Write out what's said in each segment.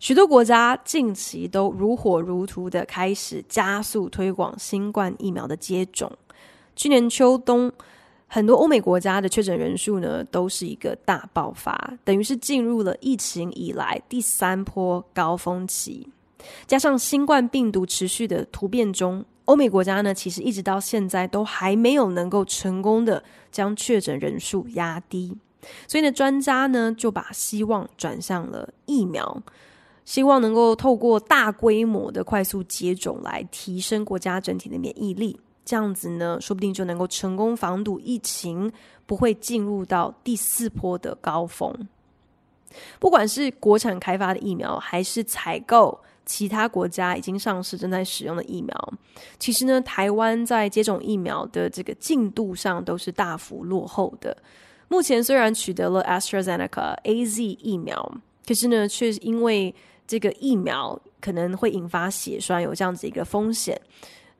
许多国家近期都如火如荼的开始加速推广新冠疫苗的接种。去年秋冬，很多欧美国家的确诊人数呢都是一个大爆发，等于是进入了疫情以来第三波高峰期。加上新冠病毒持续的突变中，欧美国家呢其实一直到现在都还没有能够成功的将确诊人数压低。所以呢，专家呢就把希望转向了疫苗。希望能够透过大规模的快速接种来提升国家整体的免疫力，这样子呢，说不定就能够成功防堵疫情不会进入到第四波的高峰。不管是国产开发的疫苗，还是采购其他国家已经上市正在使用的疫苗，其实呢，台湾在接种疫苗的这个进度上都是大幅落后的。目前虽然取得了 AstraZeneca AZ 疫苗，可是呢，却因为这个疫苗可能会引发血栓，有这样子一个风险，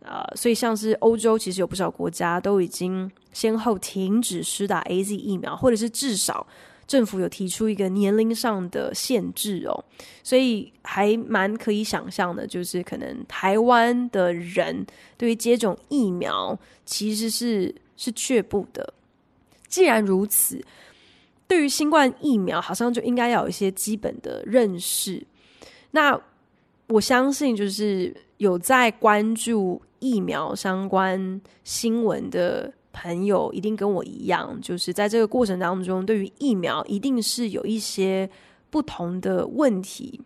呃，所以像是欧洲，其实有不少国家都已经先后停止施打 AZ 疫苗，或者是至少政府有提出一个年龄上的限制哦，所以还蛮可以想象的，就是可能台湾的人对于接种疫苗其实是是却步的。既然如此，对于新冠疫苗，好像就应该要有一些基本的认识。那我相信，就是有在关注疫苗相关新闻的朋友，一定跟我一样，就是在这个过程当中，对于疫苗一定是有一些不同的问题。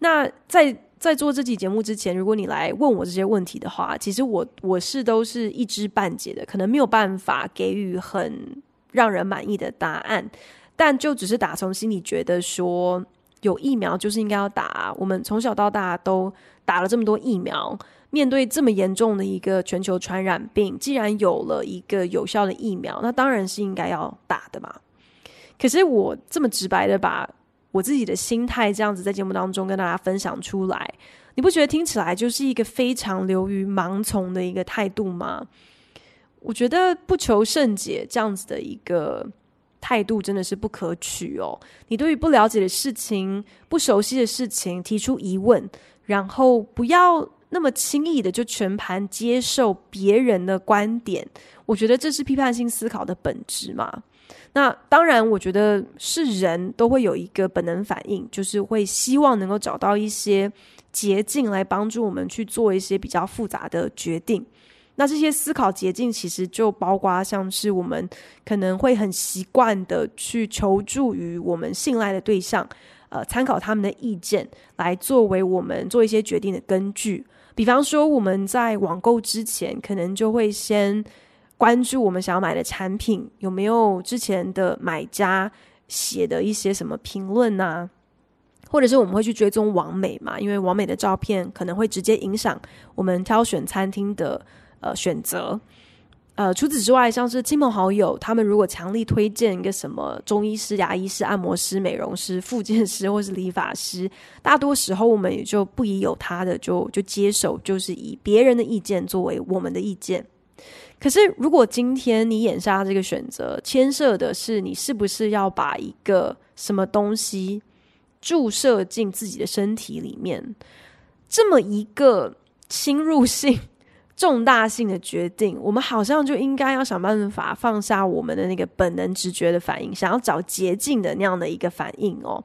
那在在做这期节目之前，如果你来问我这些问题的话，其实我我是都是一知半解的，可能没有办法给予很让人满意的答案，但就只是打从心里觉得说。有疫苗就是应该要打，我们从小到大都打了这么多疫苗，面对这么严重的一个全球传染病，既然有了一个有效的疫苗，那当然是应该要打的嘛。可是我这么直白的把我自己的心态这样子在节目当中跟大家分享出来，你不觉得听起来就是一个非常流于盲从的一个态度吗？我觉得不求甚解这样子的一个。态度真的是不可取哦！你对于不了解的事情、不熟悉的事情提出疑问，然后不要那么轻易的就全盘接受别人的观点，我觉得这是批判性思考的本质嘛。那当然，我觉得是人都会有一个本能反应，就是会希望能够找到一些捷径来帮助我们去做一些比较复杂的决定。那这些思考捷径其实就包括像是我们可能会很习惯的去求助于我们信赖的对象，呃，参考他们的意见来作为我们做一些决定的根据。比方说，我们在网购之前，可能就会先关注我们想要买的产品有没有之前的买家写的一些什么评论呐，或者是我们会去追踪网美嘛，因为网美的照片可能会直接影响我们挑选餐厅的。呃，选择，呃，除此之外，像是亲朋好友，他们如果强力推荐一个什么中医师、牙医师、按摩师、美容师、复健师或是理发师，大多时候我们也就不疑有他的，就就接手，就是以别人的意见作为我们的意见。可是，如果今天你眼下这个选择牵涉的是你是不是要把一个什么东西注射进自己的身体里面，这么一个侵入性。重大性的决定，我们好像就应该要想办法放下我们的那个本能直觉的反应，想要找捷径的那样的一个反应哦，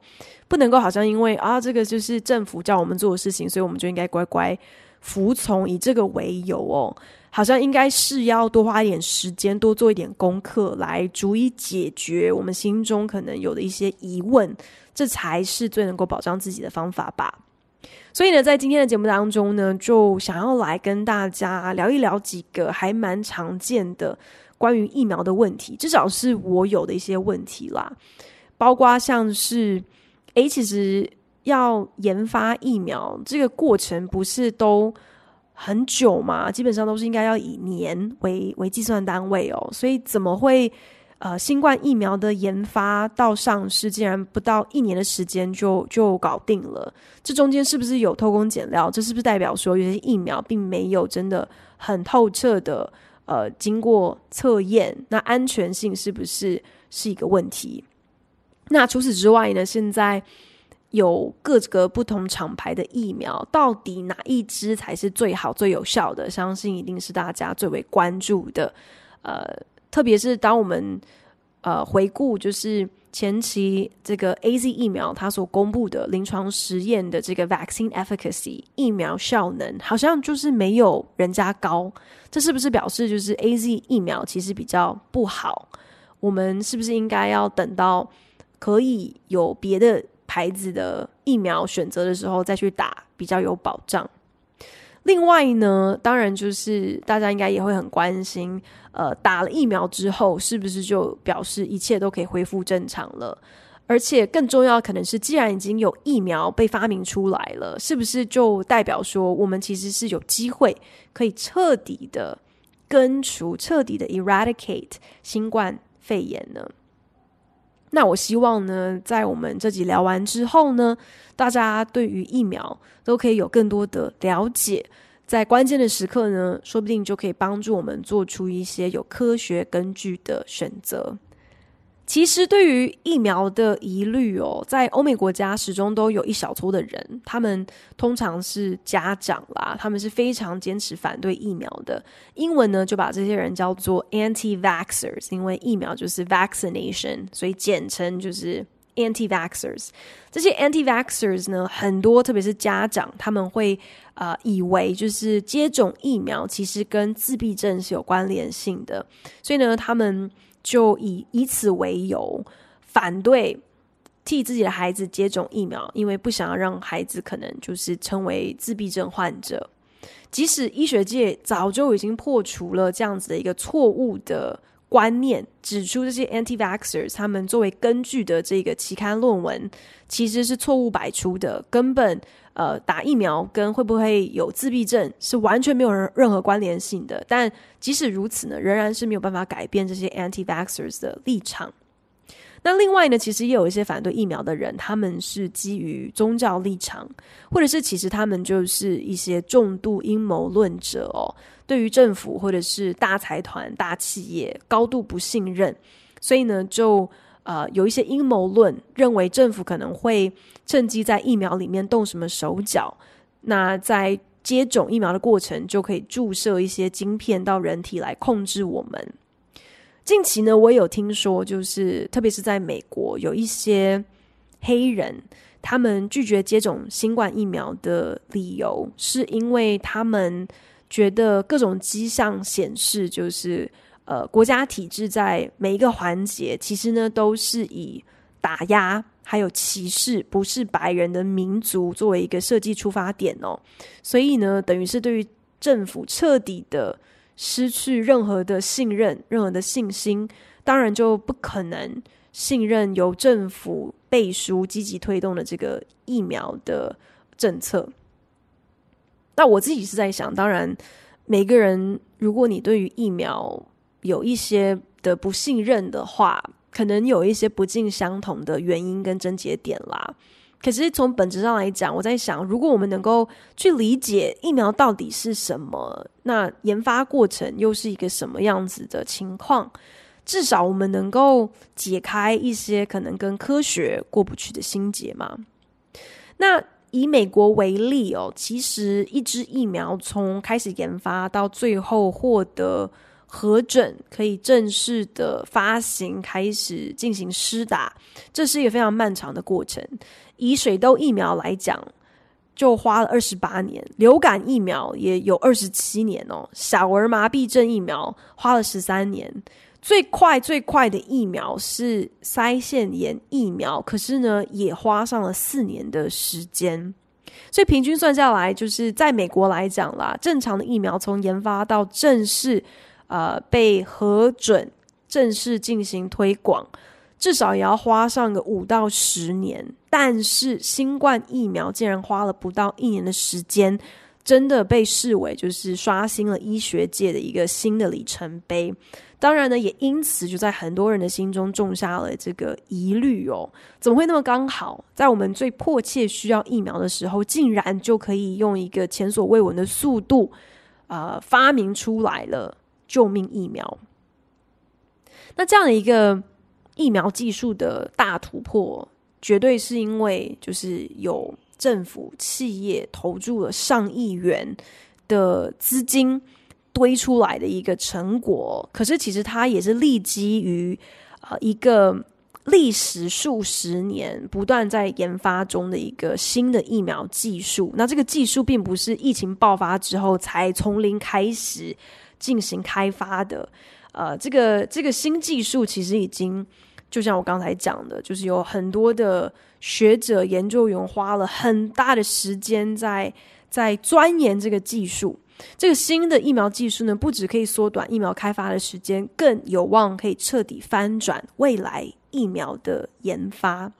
不能够好像因为啊这个就是政府叫我们做的事情，所以我们就应该乖乖服从，以这个为由哦，好像应该是要多花一点时间，多做一点功课，来逐一解决我们心中可能有的一些疑问，这才是最能够保障自己的方法吧。所以呢，在今天的节目当中呢，就想要来跟大家聊一聊几个还蛮常见的关于疫苗的问题，至少是我有的一些问题啦，包括像是，诶，其实要研发疫苗，这个过程不是都很久嘛？基本上都是应该要以年为为计算单位哦。所以怎么会呃，新冠疫苗的研发到上市，竟然不到一年的时间就就搞定了？这中间是不是有偷工减料？这是不是代表说有些疫苗并没有真的很透彻的呃经过测验？那安全性是不是是一个问题？那除此之外呢？现在有各个不同厂牌的疫苗，到底哪一支才是最好、最有效的？相信一定是大家最为关注的。呃，特别是当我们呃回顾，就是前期这个 AZ 疫苗它所公布的临床实验的这个 vaccine efficacy 疫苗效能，好像就是没有人家高。这是不是表示就是 AZ 疫苗其实比较不好？我们是不是应该要等到？可以有别的牌子的疫苗选择的时候再去打，比较有保障。另外呢，当然就是大家应该也会很关心，呃，打了疫苗之后是不是就表示一切都可以恢复正常了？而且更重要可能是，既然已经有疫苗被发明出来了，是不是就代表说我们其实是有机会可以彻底的根除、彻底的 eradicate 新冠肺炎呢？那我希望呢，在我们这集聊完之后呢，大家对于疫苗都可以有更多的了解，在关键的时刻呢，说不定就可以帮助我们做出一些有科学根据的选择。其实，对于疫苗的疑虑哦，在欧美国家始终都有一小撮的人，他们通常是家长啦，他们是非常坚持反对疫苗的。英文呢，就把这些人叫做 anti-vaxers，因为疫苗就是 vaccination，所以简称就是 anti-vaxers。这些 anti-vaxers 呢，很多特别是家长，他们会呃以为就是接种疫苗其实跟自闭症是有关联性的，所以呢，他们。就以以此为由，反对替自己的孩子接种疫苗，因为不想要让孩子可能就是成为自闭症患者。即使医学界早就已经破除了这样子的一个错误的观念，指出这些 anti-vaxers 他们作为根据的这个期刊论文其实是错误百出的，根本呃打疫苗跟会不会有自闭症是完全没有任何关联性的。但即使如此呢，仍然是没有办法改变这些 anti-vaxxers 的立场。那另外呢，其实也有一些反对疫苗的人，他们是基于宗教立场，或者是其实他们就是一些重度阴谋论者哦。对于政府或者是大财团、大企业高度不信任，所以呢，就呃有一些阴谋论认为政府可能会趁机在疫苗里面动什么手脚。那在接种疫苗的过程，就可以注射一些晶片到人体来控制我们。近期呢，我也有听说，就是特别是在美国，有一些黑人，他们拒绝接种新冠疫苗的理由，是因为他们。觉得各种迹象显示，就是呃，国家体制在每一个环节，其实呢都是以打压还有歧视不是白人的民族作为一个设计出发点哦，所以呢，等于是对于政府彻底的失去任何的信任、任何的信心，当然就不可能信任由政府背书、积极推动的这个疫苗的政策。那我自己是在想，当然，每个人如果你对于疫苗有一些的不信任的话，可能有一些不尽相同的原因跟症结点啦。可是从本质上来讲，我在想，如果我们能够去理解疫苗到底是什么，那研发过程又是一个什么样子的情况，至少我们能够解开一些可能跟科学过不去的心结嘛。那。以美国为例哦，其实一支疫苗从开始研发到最后获得核准，可以正式的发行，开始进行施打，这是一个非常漫长的过程。以水痘疫苗来讲，就花了二十八年；流感疫苗也有二十七年哦；小儿麻痹症疫苗花了十三年。最快最快的疫苗是腮腺炎疫苗，可是呢，也花上了四年的时间。所以平均算下来，就是在美国来讲啦，正常的疫苗从研发到正式呃被核准、正式进行推广，至少也要花上个五到十年。但是新冠疫苗竟然花了不到一年的时间，真的被视为就是刷新了医学界的一个新的里程碑。当然呢，也因此就在很多人的心中种下了这个疑虑哦，怎么会那么刚好，在我们最迫切需要疫苗的时候，竟然就可以用一个前所未闻的速度，呃，发明出来了救命疫苗。那这样的一个疫苗技术的大突破，绝对是因为就是有政府企业投注了上亿元的资金。堆出来的一个成果，可是其实它也是立基于呃一个历时数十年不断在研发中的一个新的疫苗技术。那这个技术并不是疫情爆发之后才从零开始进行开发的，呃，这个这个新技术其实已经就像我刚才讲的，就是有很多的学者研究员花了很大的时间在在钻研这个技术。这个新的疫苗技术呢，不只可以缩短疫苗开发的时间，更有望可以彻底翻转未来疫苗的研发。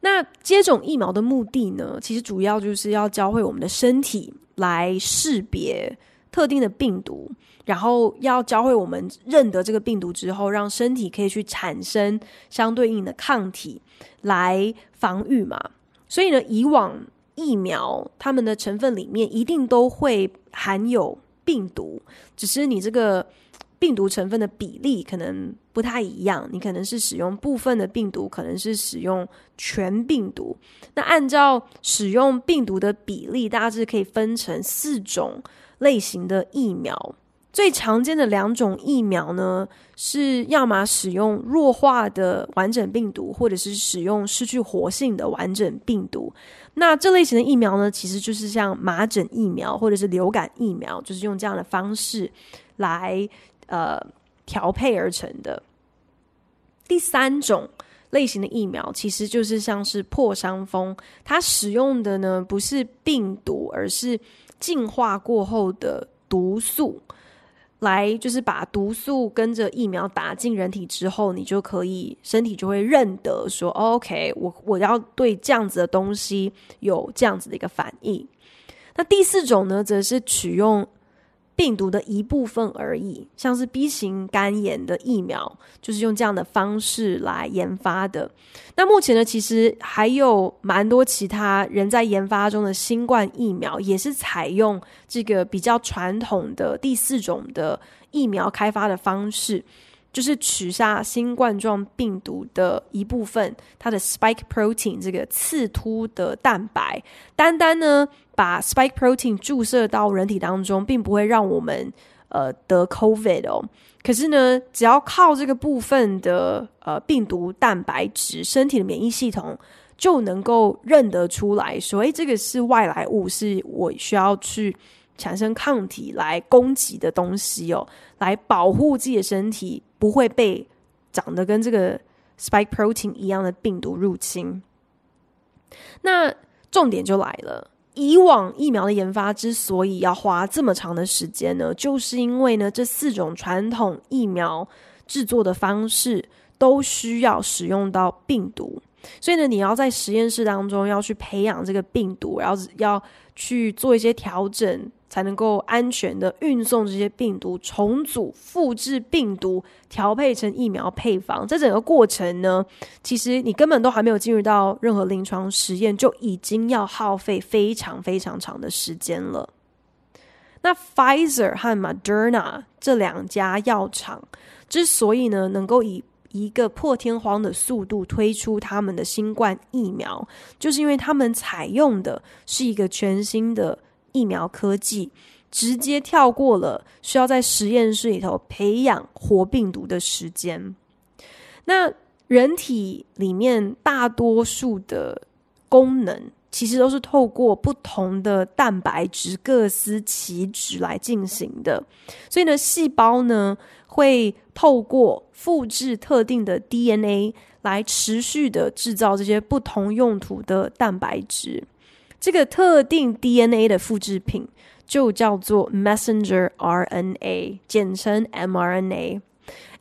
那接种疫苗的目的呢，其实主要就是要教会我们的身体来识别特定的病毒，然后要教会我们认得这个病毒之后，让身体可以去产生相对应的抗体来防御嘛。所以呢，以往。疫苗它们的成分里面一定都会含有病毒，只是你这个病毒成分的比例可能不太一样。你可能是使用部分的病毒，可能是使用全病毒。那按照使用病毒的比例，大致可以分成四种类型的疫苗。最常见的两种疫苗呢，是要么使用弱化的完整病毒，或者是使用失去活性的完整病毒。那这类型的疫苗呢，其实就是像麻疹疫苗或者是流感疫苗，就是用这样的方式来呃调配而成的。第三种类型的疫苗，其实就是像是破伤风，它使用的呢不是病毒，而是进化过后的毒素。来就是把毒素跟着疫苗打进人体之后，你就可以身体就会认得说，OK，我我要对这样子的东西有这样子的一个反应。那第四种呢，则是取用。病毒的一部分而已，像是 B 型肝炎的疫苗，就是用这样的方式来研发的。那目前呢，其实还有蛮多其他人在研发中的新冠疫苗，也是采用这个比较传统的第四种的疫苗开发的方式。就是取下新冠状病毒的一部分，它的 spike protein 这个刺突的蛋白，单单呢把 spike protein 注射到人体当中，并不会让我们呃得 COVID 哦。可是呢，只要靠这个部分的呃病毒蛋白质，身体的免疫系统就能够认得出来说，诶，这个是外来物，是我需要去。产生抗体来攻击的东西哦，来保护自己的身体不会被长得跟这个 spike protein 一样的病毒入侵。那重点就来了，以往疫苗的研发之所以要花这么长的时间呢，就是因为呢，这四种传统疫苗制作的方式都需要使用到病毒，所以呢，你要在实验室当中要去培养这个病毒，然后要去做一些调整。才能够安全的运送这些病毒，重组、复制病毒，调配成疫苗配方。这整个过程呢，其实你根本都还没有进入到任何临床实验，就已经要耗费非常非常长的时间了。那 Pfizer 和 Moderna 这两家药厂之所以呢，能够以一个破天荒的速度推出他们的新冠疫苗，就是因为他们采用的是一个全新的。疫苗科技直接跳过了需要在实验室里头培养活病毒的时间。那人体里面大多数的功能其实都是透过不同的蛋白质各司其职来进行的。所以呢，细胞呢会透过复制特定的 DNA 来持续的制造这些不同用途的蛋白质。这个特定 DNA 的复制品就叫做 messenger RNA，简称 mRNA。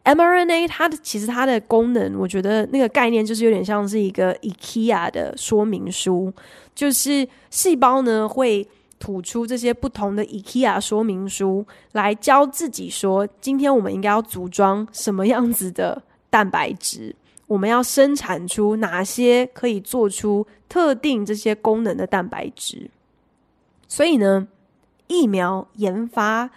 mRNA 它的其实它的功能，我觉得那个概念就是有点像是一个 IKEA 的说明书，就是细胞呢会吐出这些不同的 IKEA 说明书，来教自己说，今天我们应该要组装什么样子的蛋白质，我们要生产出哪些可以做出特定这些功能的蛋白质。所以呢，疫苗研发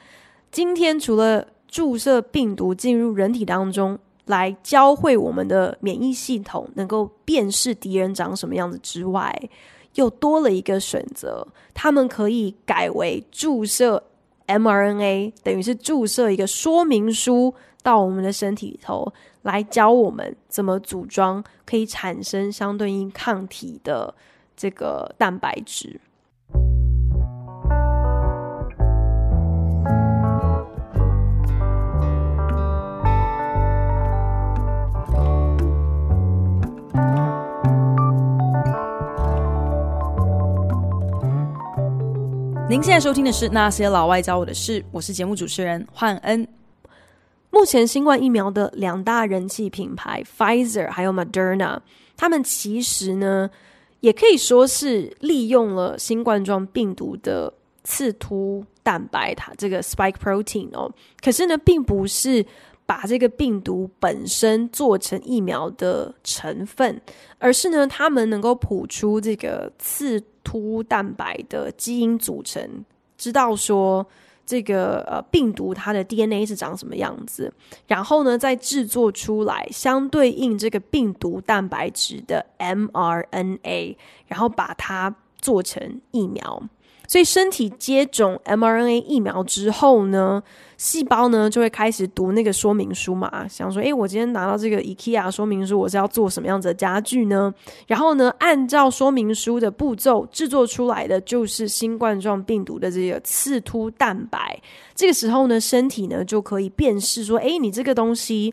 今天除了注射病毒进入人体当中，来教会我们的免疫系统能够辨识敌人长什么样子之外，又多了一个选择，他们可以改为注射 mRNA，等于是注射一个说明书到我们的身体里头，来教我们怎么组装可以产生相对应抗体的这个蛋白质。您现在收听的是《那些老外教我的事》，我是节目主持人焕恩。目前新冠疫苗的两大人气品牌 Pfizer 还有 Moderna，他们其实呢也可以说是利用了新冠状病毒的刺突蛋白，它这个 spike protein 哦，可是呢并不是把这个病毒本身做成疫苗的成分，而是呢他们能够谱出这个刺。突蛋白的基因组成，知道说这个呃病毒它的 DNA 是长什么样子，然后呢再制作出来相对应这个病毒蛋白质的 mRNA，然后把它做成疫苗。所以身体接种 mRNA 疫苗之后呢，细胞呢就会开始读那个说明书嘛，想说，诶，我今天拿到这个 IKEA 说明书，我是要做什么样子的家具呢？然后呢，按照说明书的步骤制作出来的就是新冠状病毒的这个刺突蛋白。这个时候呢，身体呢就可以辨识说，诶，你这个东西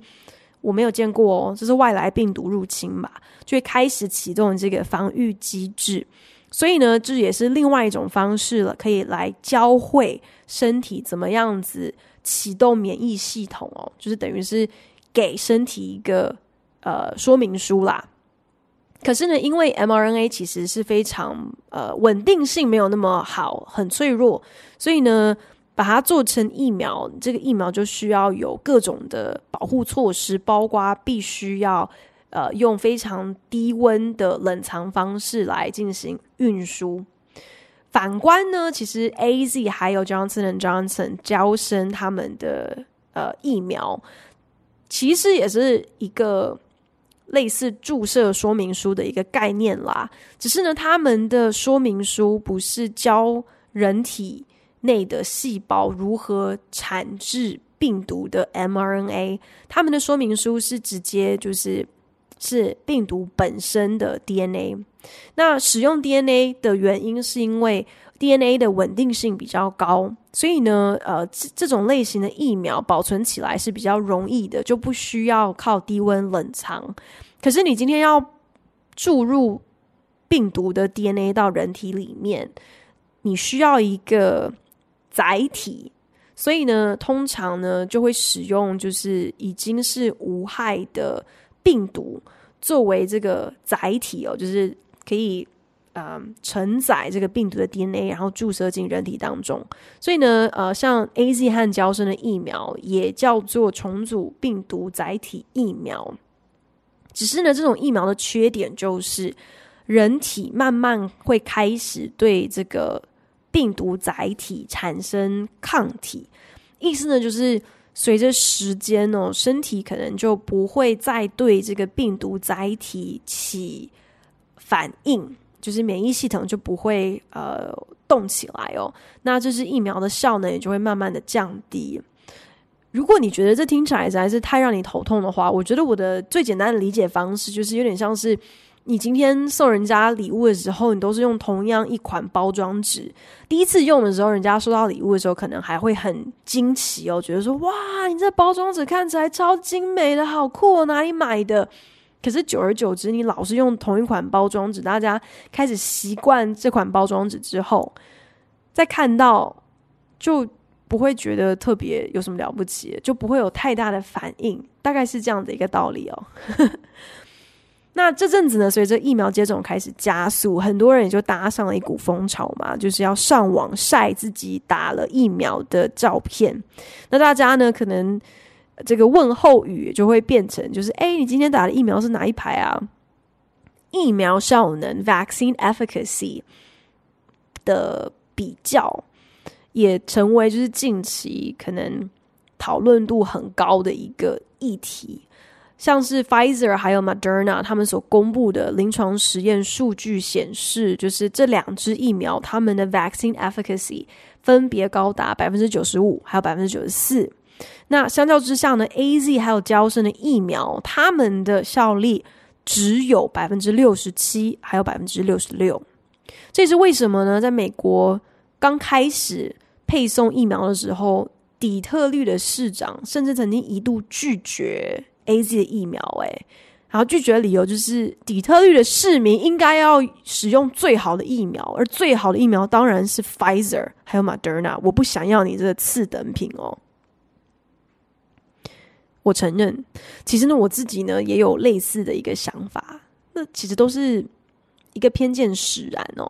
我没有见过哦，这是外来病毒入侵嘛，就会开始启动这个防御机制。所以呢，这也是另外一种方式了，可以来教会身体怎么样子启动免疫系统哦，就是等于是给身体一个呃说明书啦。可是呢，因为 mRNA 其实是非常呃稳定性没有那么好，很脆弱，所以呢，把它做成疫苗，这个疫苗就需要有各种的保护措施，包括必须要。呃，用非常低温的冷藏方式来进行运输。反观呢，其实 AZ 还有 Johnson and Johnson 娇生他们的呃疫苗，其实也是一个类似注射说明书的一个概念啦。只是呢，他们的说明书不是教人体内的细胞如何产制病毒的 mRNA，他们的说明书是直接就是。是病毒本身的 DNA。那使用 DNA 的原因是因为 DNA 的稳定性比较高，所以呢，呃，这这种类型的疫苗保存起来是比较容易的，就不需要靠低温冷藏。可是你今天要注入病毒的 DNA 到人体里面，你需要一个载体，所以呢，通常呢就会使用就是已经是无害的。病毒作为这个载体哦，就是可以呃承载这个病毒的 DNA，然后注射进人体当中。所以呢，呃，像 AZ 和娇生的疫苗也叫做重组病毒载体疫苗。只是呢，这种疫苗的缺点就是人体慢慢会开始对这个病毒载体产生抗体，意思呢就是。随着时间哦，身体可能就不会再对这个病毒载体起反应，就是免疫系统就不会呃动起来哦。那这是疫苗的效能也就会慢慢的降低。如果你觉得这听起来实在是太让你头痛的话，我觉得我的最简单的理解方式就是有点像是。你今天送人家礼物的时候，你都是用同样一款包装纸。第一次用的时候，人家收到礼物的时候，可能还会很惊奇哦，觉得说：“哇，你这包装纸看起来超精美的，好酷哦，哪里买的？”可是久而久之，你老是用同一款包装纸，大家开始习惯这款包装纸之后，再看到就不会觉得特别有什么了不起，就不会有太大的反应，大概是这样的一个道理哦。那这阵子呢，随着疫苗接种开始加速，很多人也就搭上了一股风潮嘛，就是要上网晒自己打了疫苗的照片。那大家呢，可能这个问候语就会变成，就是哎，你今天打的疫苗是哪一排啊？疫苗效能 （vaccine efficacy） 的比较，也成为就是近期可能讨论度很高的一个议题。像是 Pfizer 还有 Moderna 他们所公布的临床实验数据显示，就是这两支疫苗他们的 vaccine efficacy 分别高达百分之九十五，还有百分之九十四。那相较之下呢，AZ 还有娇生的疫苗，他们的效力只有百分之六十七，还有百分之六十六。这是为什么呢？在美国刚开始配送疫苗的时候，底特律的市长甚至曾经一度拒绝。A Z 的疫苗，诶，然后拒绝的理由就是底特律的市民应该要使用最好的疫苗，而最好的疫苗当然是 Pfizer 还有 Moderna，我不想要你这个次等品哦。我承认，其实呢，我自己呢也有类似的一个想法，那其实都是一个偏见使然哦。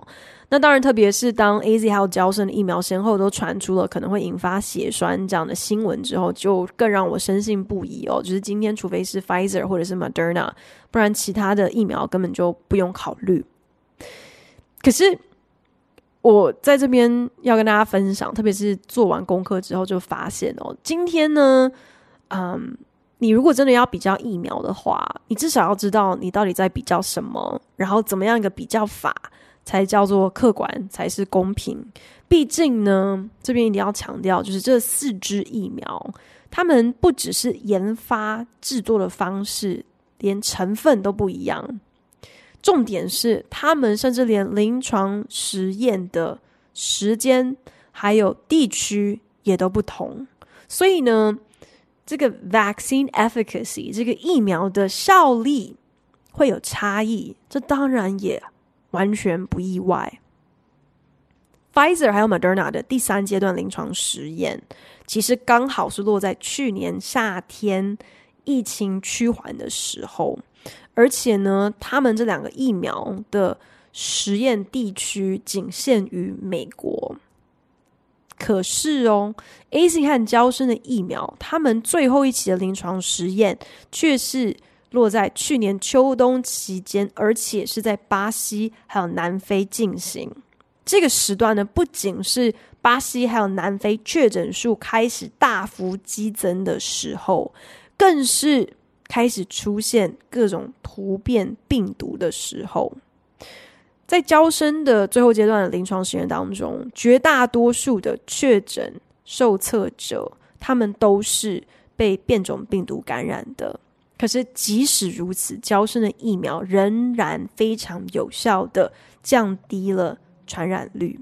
那当然，特别是当 AZ 还有娇生的疫苗先后都传出了可能会引发血栓这样的新闻之后，就更让我深信不疑哦。就是今天，除非是 Pfizer 或者是 Moderna，不然其他的疫苗根本就不用考虑。可是我在这边要跟大家分享，特别是做完功课之后就发现哦，今天呢，嗯，你如果真的要比较疫苗的话，你至少要知道你到底在比较什么，然后怎么样一个比较法。才叫做客观，才是公平。毕竟呢，这边一定要强调，就是这四支疫苗，他们不只是研发制作的方式，连成分都不一样。重点是，他们甚至连临床实验的时间还有地区也都不同。所以呢，这个 vaccine efficacy 这个疫苗的效力会有差异。这当然也。完全不意外。Pfizer 还有 Moderna 的第三阶段临床实验，其实刚好是落在去年夏天疫情趋缓的时候，而且呢，他们这两个疫苗的实验地区仅限于美国。可是哦，AZ 和娇生的疫苗，他们最后一期的临床实验却是。落在去年秋冬期间，而且是在巴西还有南非进行。这个时段呢，不仅是巴西还有南非确诊数开始大幅激增的时候，更是开始出现各种突变病毒的时候。在娇生的最后阶段的临床实验当中，绝大多数的确诊受测者，他们都是被变种病毒感染的。可是，即使如此，娇生的疫苗仍然非常有效的降低了传染率。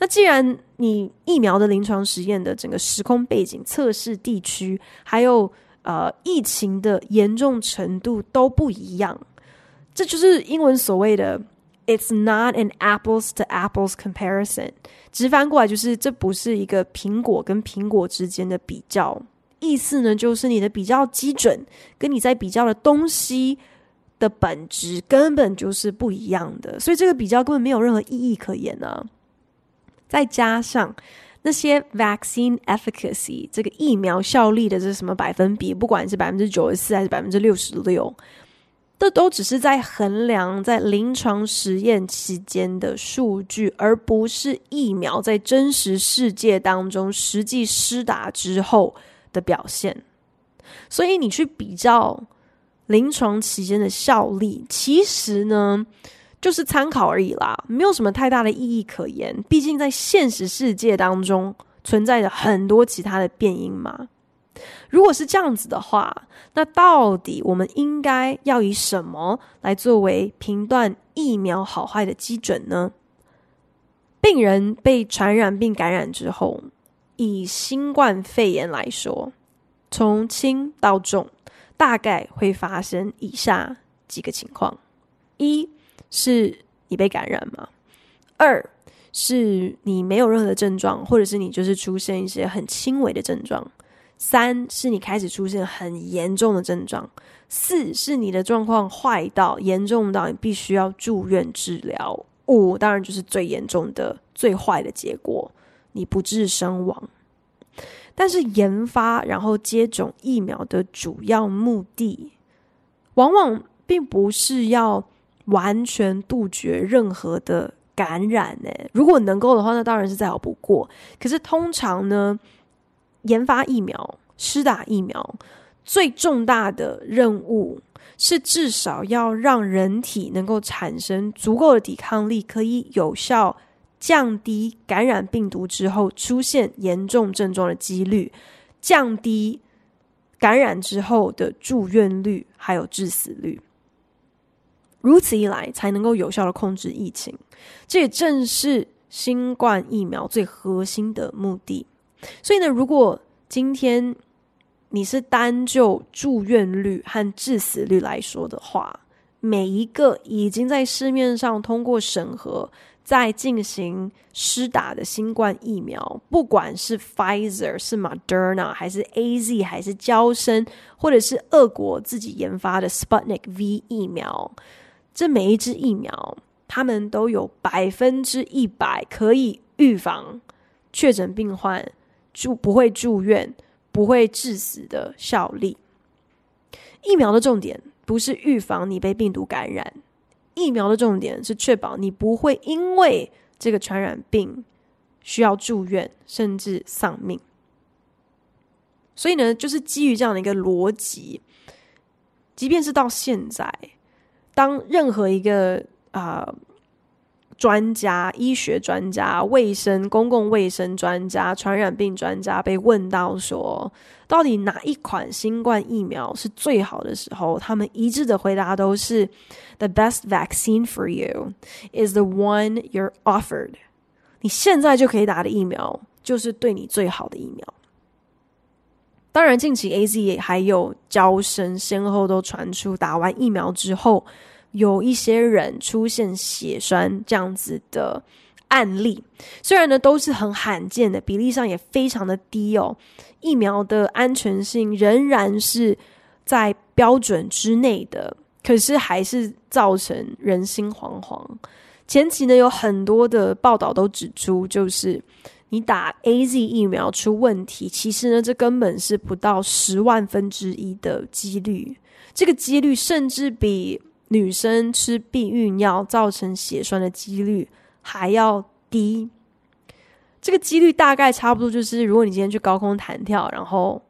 那既然你疫苗的临床实验的整个时空背景、测试地区，还有呃疫情的严重程度都不一样，这就是英文所谓的 "It's not an apples to apples comparison"，直翻过来就是这不是一个苹果跟苹果之间的比较。意思呢，就是你的比较基准跟你在比较的东西的本质根本就是不一样的，所以这个比较根本没有任何意义可言呢、啊。再加上那些 vaccine efficacy 这个疫苗效力的这什么百分比，不管是百分之九十四还是百分之六十六，这都只是在衡量在临床实验期间的数据，而不是疫苗在真实世界当中实际施打之后的表现，所以你去比较临床期间的效力，其实呢就是参考而已啦，没有什么太大的意义可言。毕竟在现实世界当中存在着很多其他的变因嘛。如果是这样子的话，那到底我们应该要以什么来作为评断疫苗好坏的基准呢？病人被传染病感染之后。以新冠肺炎来说，从轻到重，大概会发生以下几个情况：一是你被感染吗？二是你没有任何的症状，或者是你就是出现一些很轻微的症状；三是你开始出现很严重的症状；四是你的状况坏到严重到你必须要住院治疗；五当然就是最严重的、最坏的结果，你不治身亡。但是研发然后接种疫苗的主要目的，往往并不是要完全杜绝任何的。感染呢？如果能够的话，那当然是再好不过。可是通常呢，研发疫苗、施打疫苗，最重大的任务是至少要让人体能够产生足够的抵抗力，可以有效降低感染病毒之后出现严重症状的几率，降低感染之后的住院率还有致死率。如此一来，才能够有效的控制疫情。这也正是新冠疫苗最核心的目的。所以呢，如果今天你是单就住院率和致死率来说的话，每一个已经在市面上通过审核、在进行施打的新冠疫苗，不管是 Pfizer、是 Moderna，还是 AZ，还是娇生，或者是俄国自己研发的 Sputnik V 疫苗。这每一支疫苗，他们都有百分之一百可以预防确诊病患住不会住院、不会致死的效力。疫苗的重点不是预防你被病毒感染，疫苗的重点是确保你不会因为这个传染病需要住院甚至丧命。所以呢，就是基于这样的一个逻辑，即便是到现在。当任何一个啊、专家、医学专家、卫生、公共卫生专家、传染病专家被问到说，到底哪一款新冠疫苗是最好的时候，他们一致的回答都是：“The best vaccine for you is the one you're offered。”你现在就可以打的疫苗，就是对你最好的疫苗。当然，近期 AZ 还有娇生先后都传出打完疫苗之后，有一些人出现血栓这样子的案例。虽然呢都是很罕见的，比例上也非常的低哦。疫苗的安全性仍然是在标准之内的，可是还是造成人心惶惶。前期呢有很多的报道都指出，就是。你打 AZ 疫苗出问题，其实呢，这根本是不到十万分之一的几率。这个几率甚至比女生吃避孕药造成血栓的几率还要低。这个几率大概差不多就是，如果你今天去高空弹跳，然后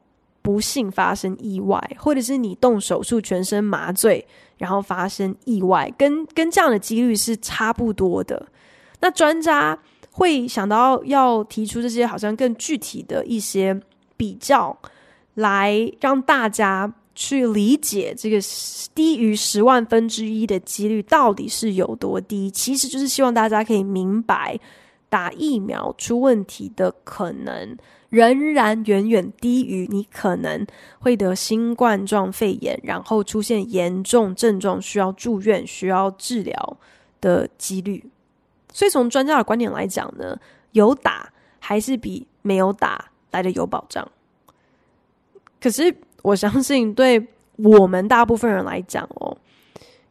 不幸发生意外，或者是你动手术全身麻醉，然后发生意外，跟跟这样的几率是差不多的。那专家。会想到要提出这些好像更具体的一些比较，来让大家去理解这个低于十万分之一的几率到底是有多低。其实就是希望大家可以明白，打疫苗出问题的可能仍然远远低于你可能会得新冠状肺炎，然后出现严重症状需要住院、需要治疗的几率。所以从专家的观点来讲呢，有打还是比没有打来的有保障。可是我相信，对我们大部分人来讲哦，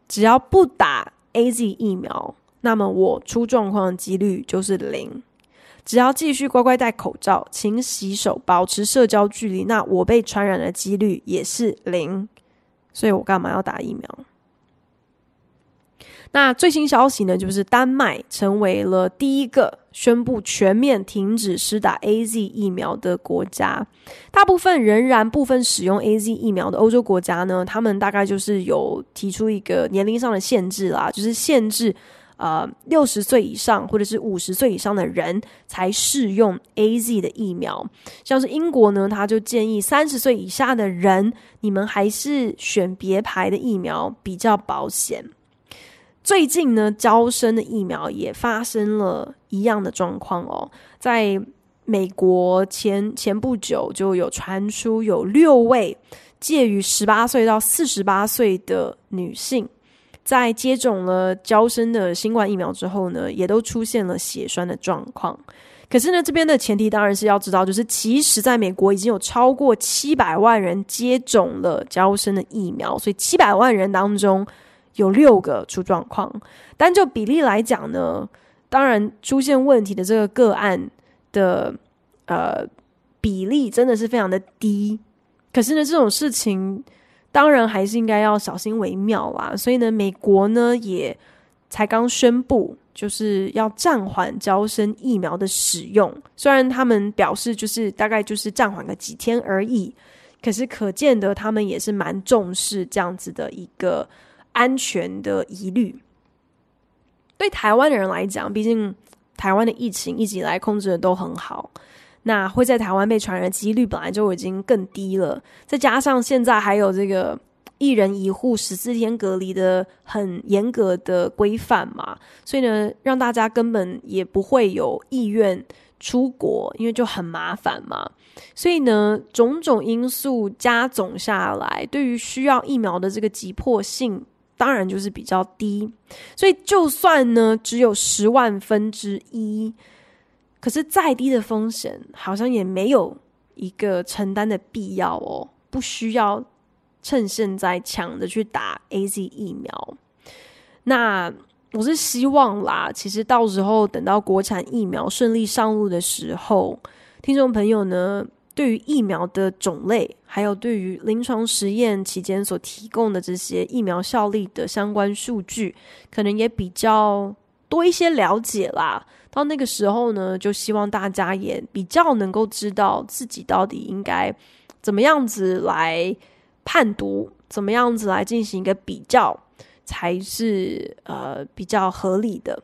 只要不打 AZ 疫苗，那么我出状况的几率就是零。只要继续乖乖戴口罩、勤洗手、保持社交距离，那我被传染的几率也是零。所以我干嘛要打疫苗？那最新消息呢，就是丹麦成为了第一个宣布全面停止施打 AZ 疫苗的国家。大部分仍然部分使用 AZ 疫苗的欧洲国家呢，他们大概就是有提出一个年龄上的限制啦，就是限制呃六十岁以上或者是五十岁以上的人才适用 AZ 的疫苗。像是英国呢，他就建议三十岁以下的人，你们还是选别牌的疫苗比较保险。最近呢，娇生的疫苗也发生了一样的状况哦。在美国前前不久就有传出有六位介于十八岁到四十八岁的女性，在接种了娇生的新冠疫苗之后呢，也都出现了血栓的状况。可是呢，这边的前提当然是要知道，就是其实在美国已经有超过七百万人接种了娇生的疫苗，所以七百万人当中有六个出状况。单就比例来讲呢，当然出现问题的这个个案的呃比例真的是非常的低。可是呢，这种事情当然还是应该要小心为妙啦。所以呢，美国呢也才刚宣布。就是要暂缓招生疫苗的使用，虽然他们表示就是大概就是暂缓个几天而已，可是可见得他们也是蛮重视这样子的一个安全的疑虑。对台湾的人来讲，毕竟台湾的疫情一直以来控制的都很好，那会在台湾被传染的几率本来就已经更低了，再加上现在还有这个。一人一户十四天隔离的很严格的规范嘛，所以呢，让大家根本也不会有意愿出国，因为就很麻烦嘛。所以呢，种种因素加总下来，对于需要疫苗的这个急迫性，当然就是比较低。所以就算呢只有十万分之一，可是再低的风险，好像也没有一个承担的必要哦，不需要。趁现在抢着去打 AZ 疫苗，那我是希望啦。其实到时候等到国产疫苗顺利上路的时候，听众朋友呢，对于疫苗的种类，还有对于临床实验期间所提供的这些疫苗效力的相关数据，可能也比较多一些了解啦。到那个时候呢，就希望大家也比较能够知道自己到底应该怎么样子来。判读怎么样子来进行一个比较，才是呃比较合理的。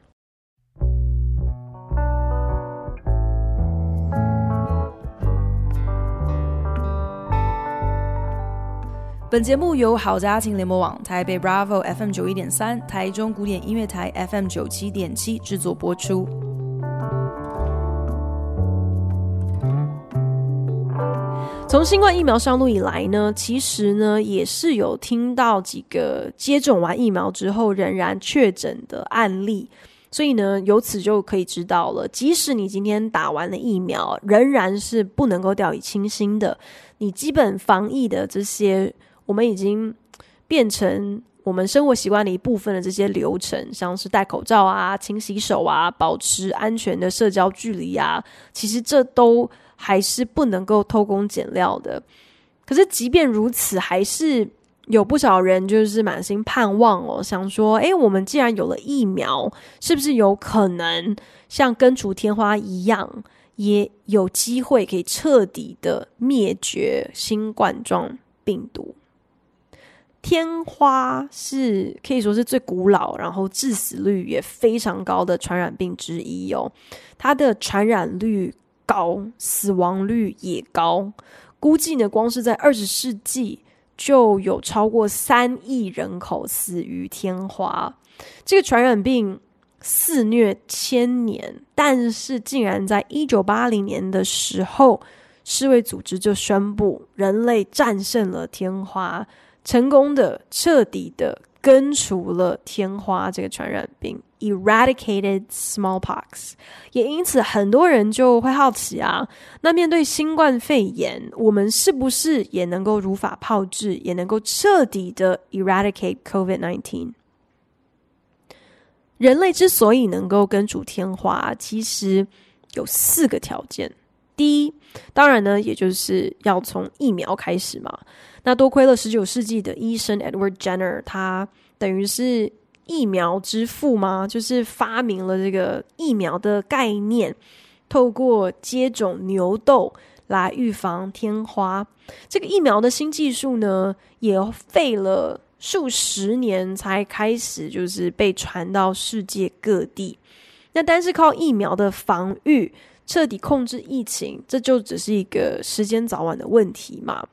本节目由好家庭联盟网、台北 Bravo FM 九一点三、台中古典音乐台 FM 九七点七制作播出。从新冠疫苗上路以来呢，其实呢也是有听到几个接种完疫苗之后仍然确诊的案例，所以呢由此就可以知道了，即使你今天打完了疫苗，仍然是不能够掉以轻心的。你基本防疫的这些，我们已经变成我们生活习惯的一部分的这些流程，像是戴口罩啊、勤洗手啊、保持安全的社交距离啊，其实这都。还是不能够偷工减料的。可是，即便如此，还是有不少人就是满心盼望哦，想说：诶，我们既然有了疫苗，是不是有可能像根除天花一样，也有机会可以彻底的灭绝新冠状病毒？天花是可以说是最古老，然后致死率也非常高的传染病之一哦。它的传染率。高，死亡率也高，估计呢，光是在二十世纪就有超过三亿人口死于天花。这个传染病肆虐千年，但是竟然在一九八零年的时候，世卫组织就宣布人类战胜了天花，成功的、彻底的根除了天花这个传染病。Eradicated smallpox，也因此很多人就会好奇啊，那面对新冠肺炎，我们是不是也能够如法炮制，也能够彻底的 eradicate COVID-19？人类之所以能够根除天花，其实有四个条件。第一，当然呢，也就是要从疫苗开始嘛。那多亏了十九世纪的医生 Edward Jenner，他等于是。疫苗之父吗？就是发明了这个疫苗的概念，透过接种牛痘来预防天花。这个疫苗的新技术呢，也费了数十年才开始，就是被传到世界各地。那单是靠疫苗的防御，彻底控制疫情，这就只是一个时间早晚的问题嘛。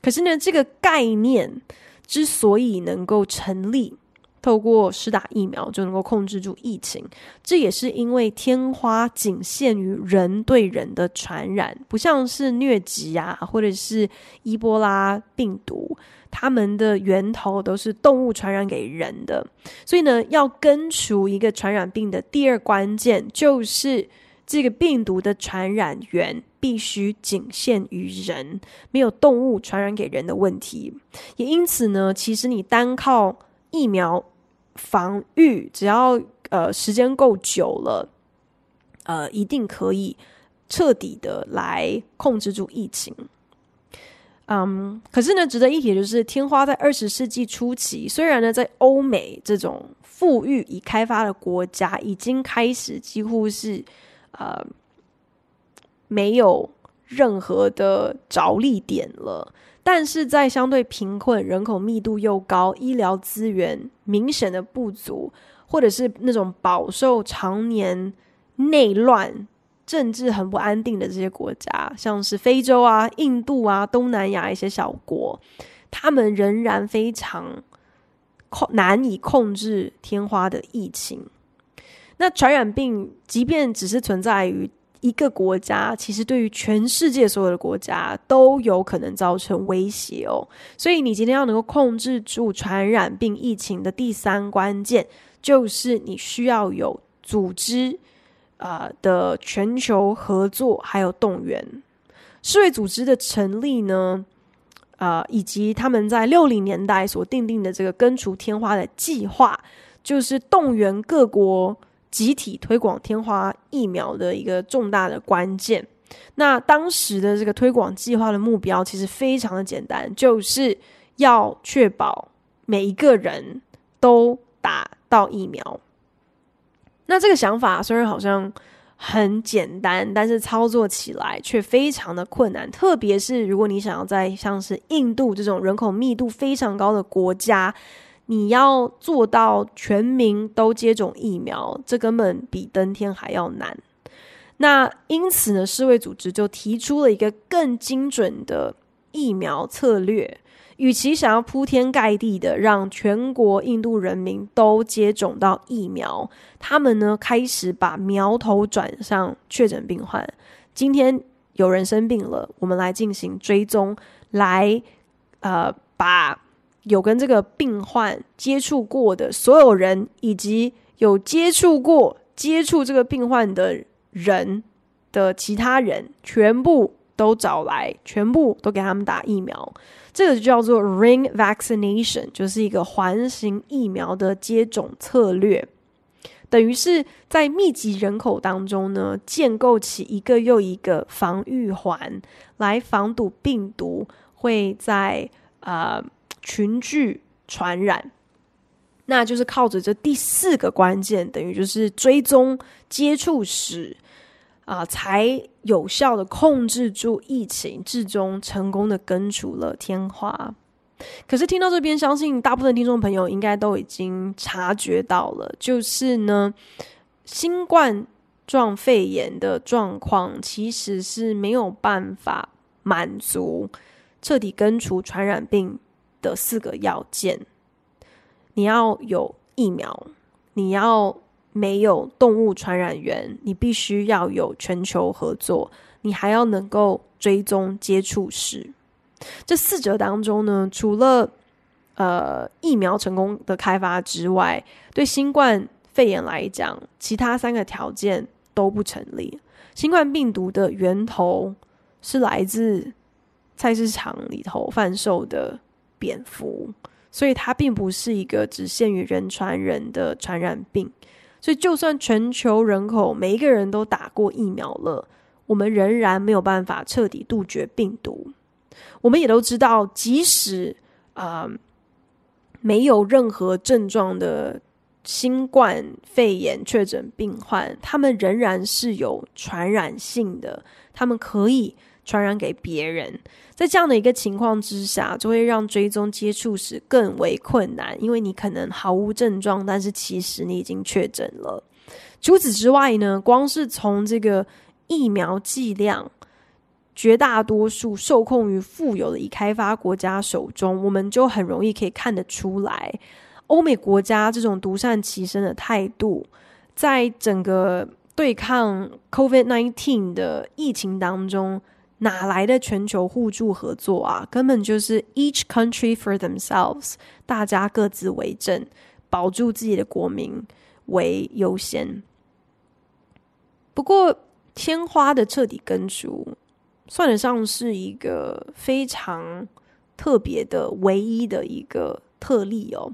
可是呢，这个概念之所以能够成立，透过施打疫苗就能够控制住疫情，这也是因为天花仅限于人对人的传染，不像是疟疾啊，或者是伊波拉病毒，它们的源头都是动物传染给人的。所以呢，要根除一个传染病的第二关键，就是这个病毒的传染源必须仅限于人，没有动物传染给人的问题。也因此呢，其实你单靠疫苗。防御只要呃时间够久了，呃，一定可以彻底的来控制住疫情。嗯，可是呢，值得一提的就是，天花在二十世纪初期，虽然呢在欧美这种富裕已开发的国家，已经开始几乎是呃没有任何的着力点了。但是在相对贫困、人口密度又高、医疗资源明显的不足，或者是那种饱受常年内乱、政治很不安定的这些国家，像是非洲啊、印度啊、东南亚一些小国，他们仍然非常控难以控制天花的疫情。那传染病即便只是存在于一个国家其实对于全世界所有的国家都有可能造成威胁哦，所以你今天要能够控制住传染病疫情的第三关键，就是你需要有组织啊、的全球合作，还有动员。世卫组织的成立呢，啊、以及他们在六零年代所订定的这个根除天花的计划，就是动员各国。集体推广天花疫苗的一个重大的关键。那当时的这个推广计划的目标其实非常的简单，就是要确保每一个人都打到疫苗。那这个想法虽然好像很简单，但是操作起来却非常的困难。特别是如果你想要在像是印度这种人口密度非常高的国家。你要做到全民都接种疫苗，这根本比登天还要难。那因此呢，世卫组织就提出了一个更精准的疫苗策略。与其想要铺天盖地的让全国印度人民都接种到疫苗，他们呢开始把苗头转向确诊病患。今天有人生病了，我们来进行追踪，来呃把。有跟这个病患接触过的所有人，以及有接触过接触这个病患的人的其他人，全部都找来，全部都给他们打疫苗。这个就叫做 ring vaccination，就是一个环形疫苗的接种策略。等于是在密集人口当中呢，建构起一个又一个防御环，来防堵病毒会在呃。群聚传染，那就是靠着这第四个关键，等于就是追踪接触史啊、才有效的控制住疫情，最终成功的根除了天花。可是听到这边，相信大部分听众朋友应该都已经察觉到了，就是呢，新冠状肺炎的状况其实是没有办法满足彻底根除传染病的四个要件，你要有疫苗，你要没有动物传染源，你必须要有全球合作，你还要能够追踪接触史。这四者当中呢，除了呃疫苗成功的开发之外，对新冠肺炎来讲，其他三个条件都不成立。新冠病毒的源头是来自菜市场里头贩售的。蝙蝠，所以它并不是一个只限于人传人的传染病。所以，就算全球人口每一个人都打过疫苗了，我们仍然没有办法彻底杜绝病毒。我们也都知道，即使啊、没有任何症状的新冠肺炎确诊病患，他们仍然是有传染性的，他们可以传染给别人。在这样的一个情况之下，就会让追踪接触史更为困难，因为你可能毫无症状，但是其实你已经确诊了。除此之外呢，光是从这个疫苗剂量，绝大多数受控于富有的已开发国家手中，我们就很容易可以看得出来，欧美国家这种独善其身的态度，在整个对抗 COVID-19 的疫情当中，哪来的全球互助合作啊？根本就是 each country for themselves，大家各自为政，保住自己的国民为优先。不过，天花的彻底根除，算得上是一个非常特别的、唯一的一个特例哦。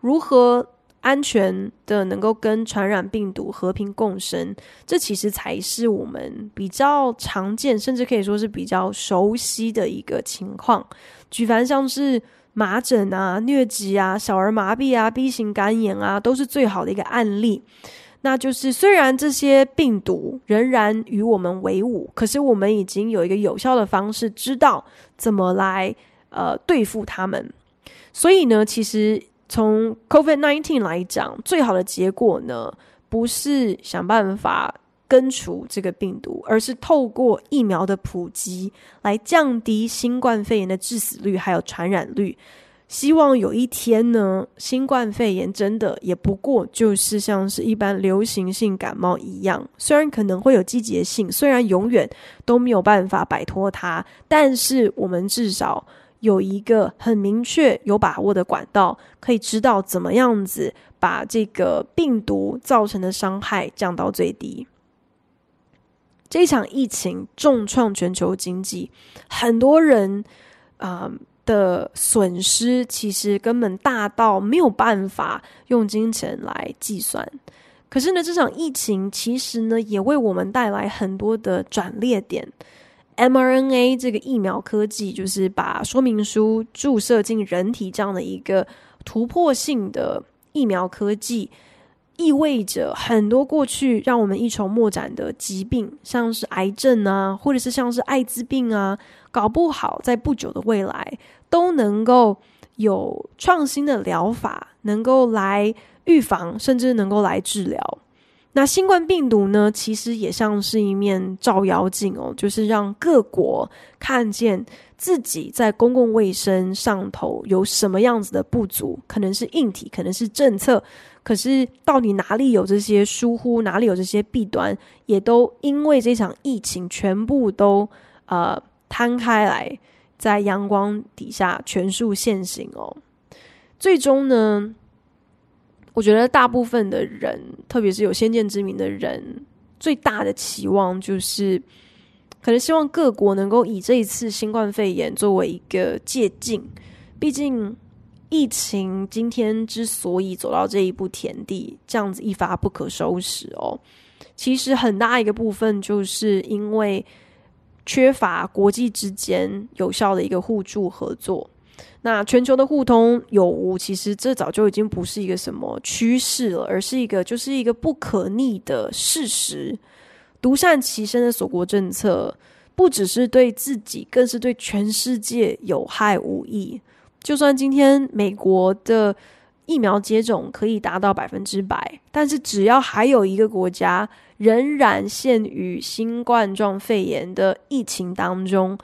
如何安全的能够跟传染病毒和平共生，这其实才是我们比较常见，甚至可以说是比较熟悉的一个情况。举凡像是麻疹啊、疟疾啊、小儿麻痹啊、B 型肝炎啊，都是最好的一个案例。那就是，虽然这些病毒仍然与我们为伍，可是我们已经有一个有效的方式，知道怎么来呃对付他们。所以呢，其实从 COVID-19 来讲，最好的结果呢，不是想办法根除这个病毒，而是透过疫苗的普及来降低新冠肺炎的致死率还有传染率。希望有一天呢，新冠肺炎真的也不过就是像是一般流行性感冒一样，虽然可能会有季节性，虽然永远都没有办法摆脱它，但是我们至少有一个很明确、有把握的管道，可以知道怎么样子把这个病毒造成的伤害降到最低。这场疫情重创全球经济，很多人啊。的损失其实根本大到没有办法用金钱来计算。可是呢，这场疫情其实呢也为我们带来很多的转捩点。mRNA 这个疫苗科技，就是把说明书注射进人体这样的一个突破性的疫苗科技，意味着很多过去让我们一筹莫展的疾病，像是癌症啊，或者是像是艾滋病啊。搞不好，在不久的未来，都能够有创新的疗法，能够来预防，甚至能够来治疗。那新冠病毒呢，其实也像是一面照妖镜哦，就是让各国看见自己在公共卫生上头有什么样子的不足，可能是硬体，可能是政策，可是到底哪里有这些疏忽，哪里有这些弊端，也都因为这场疫情全部都呃。摊开来，在阳光底下全数现形哦。最终呢，我觉得大部分的人，特别是有先见之明的人，最大的期望就是，可能希望各国能够以这一次新冠肺炎作为一个借镜。毕竟，疫情今天之所以走到这一步田地，这样子一发不可收拾哦，其实很大一个部分就是因为。缺乏国际之间有效的一个互助合作，那全球的互通有无，其实这早就已经不是一个什么趋势了，而是一个就是一个不可逆的事实。独善其身的锁国政策，不只是对自己，更是对全世界有害无益。就算今天美国的疫苗接种可以达到百分之百，但是只要还有一个国家。仍然陷于新冠状肺炎的疫情当中，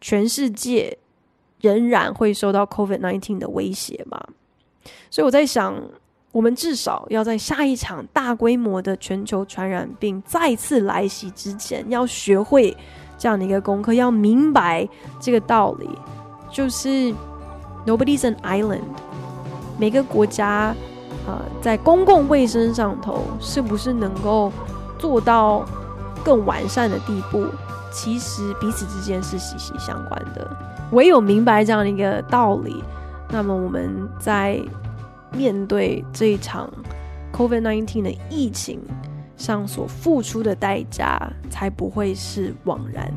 全世界仍然会受到 COVID-19 的威胁嘛？所以我在想，我们至少要在下一场大规模的全球传染病再次来袭之前，要学会这样的一个功课，要明白这个道理，就是 Nobody's an island，每个国家。呃，在公共卫生上头，是不是能够做到更完善的地步？其实彼此之间是息息相关的。唯有明白这样的一个道理，那么我们在面对这一场 COVID-19 的疫情上所付出的代价，才不会是枉然。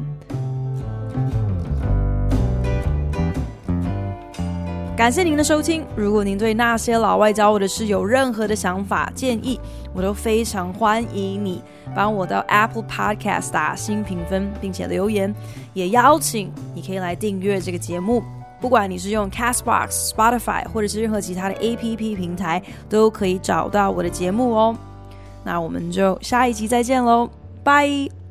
感谢您的收听。如果您对那些老外教我的事有任何的想法建议，我都非常欢迎你帮我到 Apple Podcast 打新评分，并且留言。也邀请你可以来订阅这个节目，不管你是用 Castbox、Spotify 或者是任何其他的 APP 平台，都可以找到我的节目哦。那我们就下一集再见喽，拜。